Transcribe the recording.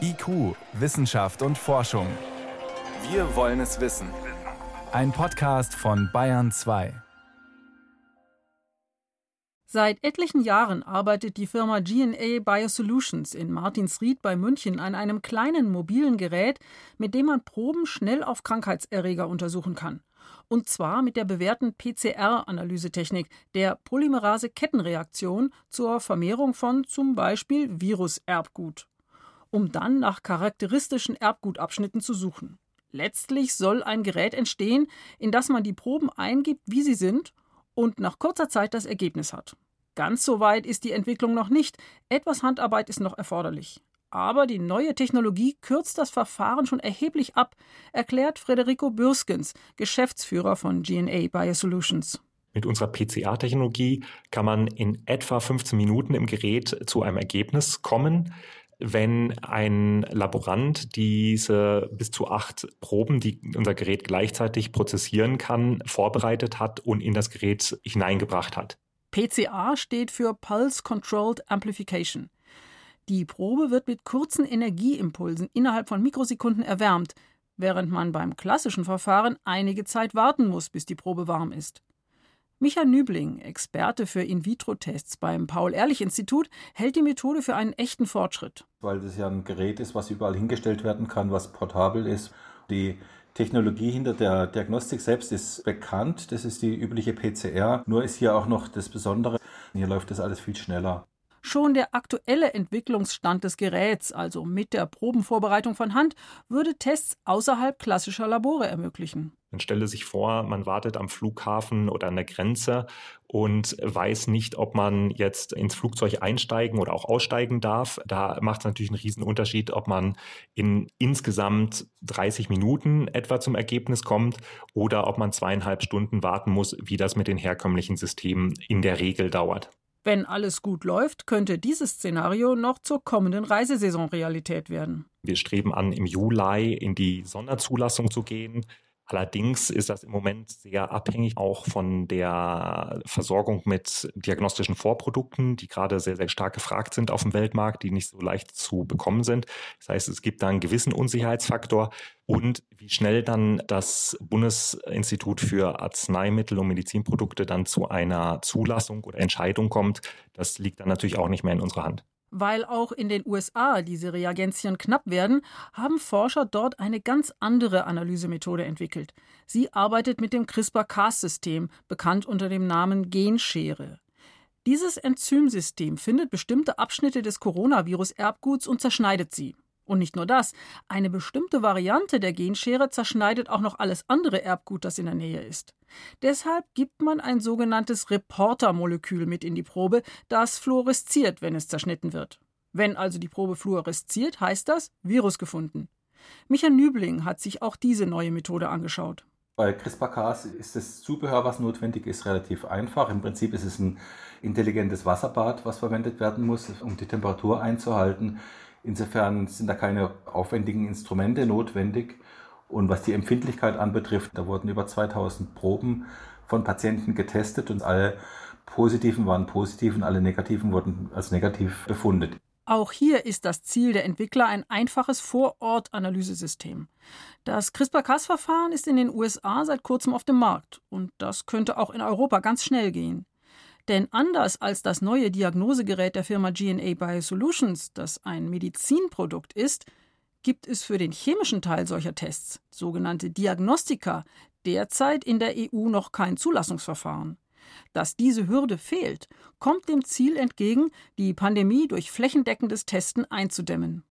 IQ, Wissenschaft und Forschung. Wir wollen es wissen. Ein Podcast von Bayern 2. Seit etlichen Jahren arbeitet die Firma GNA Biosolutions in Martinsried bei München an einem kleinen mobilen Gerät, mit dem man Proben schnell auf Krankheitserreger untersuchen kann. Und zwar mit der bewährten PCR-Analysetechnik, der Polymerase-Kettenreaktion zur Vermehrung von zum Beispiel Viruserbgut, um dann nach charakteristischen Erbgutabschnitten zu suchen. Letztlich soll ein Gerät entstehen, in das man die Proben eingibt, wie sie sind, und nach kurzer Zeit das Ergebnis hat. Ganz so weit ist die Entwicklung noch nicht. Etwas Handarbeit ist noch erforderlich. Aber die neue Technologie kürzt das Verfahren schon erheblich ab, erklärt Federico Bürskens, Geschäftsführer von GNA Biosolutions. Mit unserer PCA-Technologie kann man in etwa 15 Minuten im Gerät zu einem Ergebnis kommen wenn ein Laborant diese bis zu acht Proben, die unser Gerät gleichzeitig prozessieren kann, vorbereitet hat und in das Gerät hineingebracht hat. PCA steht für Pulse Controlled Amplification. Die Probe wird mit kurzen Energieimpulsen innerhalb von Mikrosekunden erwärmt, während man beim klassischen Verfahren einige Zeit warten muss, bis die Probe warm ist. Micha Nübling, Experte für In-vitro-Tests beim Paul-Ehrlich-Institut, hält die Methode für einen echten Fortschritt. Weil das ja ein Gerät ist, was überall hingestellt werden kann, was portabel ist. Die Technologie hinter der Diagnostik selbst ist bekannt. Das ist die übliche PCR. Nur ist hier auch noch das Besondere, hier läuft das alles viel schneller. Schon der aktuelle Entwicklungsstand des Geräts, also mit der Probenvorbereitung von Hand, würde Tests außerhalb klassischer Labore ermöglichen. Man stelle sich vor, man wartet am Flughafen oder an der Grenze und weiß nicht, ob man jetzt ins Flugzeug einsteigen oder auch aussteigen darf. Da macht es natürlich einen riesen Unterschied, ob man in insgesamt 30 Minuten etwa zum Ergebnis kommt oder ob man zweieinhalb Stunden warten muss, wie das mit den herkömmlichen Systemen in der Regel dauert. Wenn alles gut läuft, könnte dieses Szenario noch zur kommenden Reisesaison Realität werden. Wir streben an, im Juli in die Sonderzulassung zu gehen. Allerdings ist das im Moment sehr abhängig auch von der Versorgung mit diagnostischen Vorprodukten, die gerade sehr, sehr stark gefragt sind auf dem Weltmarkt, die nicht so leicht zu bekommen sind. Das heißt, es gibt da einen gewissen Unsicherheitsfaktor und wie schnell dann das Bundesinstitut für Arzneimittel und Medizinprodukte dann zu einer Zulassung oder Entscheidung kommt, das liegt dann natürlich auch nicht mehr in unserer Hand. Weil auch in den USA diese Reagenzien knapp werden, haben Forscher dort eine ganz andere Analysemethode entwickelt. Sie arbeitet mit dem CRISPR-Cas-System, bekannt unter dem Namen Genschere. Dieses Enzymsystem findet bestimmte Abschnitte des Coronavirus-Erbguts und zerschneidet sie. Und nicht nur das, eine bestimmte Variante der Genschere zerschneidet auch noch alles andere Erbgut, das in der Nähe ist. Deshalb gibt man ein sogenanntes Reportermolekül mit in die Probe, das fluoresziert, wenn es zerschnitten wird. Wenn also die Probe fluoresziert, heißt das Virus gefunden. Michael Nübling hat sich auch diese neue Methode angeschaut. Bei CRISPR-Cas ist das Zubehör, was notwendig ist, relativ einfach. Im Prinzip ist es ein intelligentes Wasserbad, was verwendet werden muss, um die Temperatur einzuhalten. Insofern sind da keine aufwendigen Instrumente notwendig. Und was die Empfindlichkeit anbetrifft, da wurden über 2000 Proben von Patienten getestet und alle positiven waren positiv und alle negativen wurden als negativ befundet. Auch hier ist das Ziel der Entwickler ein einfaches Vorort-Analysesystem. Das CRISPR-Cas-Verfahren ist in den USA seit kurzem auf dem Markt und das könnte auch in Europa ganz schnell gehen. Denn anders als das neue Diagnosegerät der Firma GNA Biosolutions, das ein Medizinprodukt ist, gibt es für den chemischen Teil solcher Tests, sogenannte Diagnostika, derzeit in der EU noch kein Zulassungsverfahren. Dass diese Hürde fehlt, kommt dem Ziel entgegen, die Pandemie durch flächendeckendes Testen einzudämmen.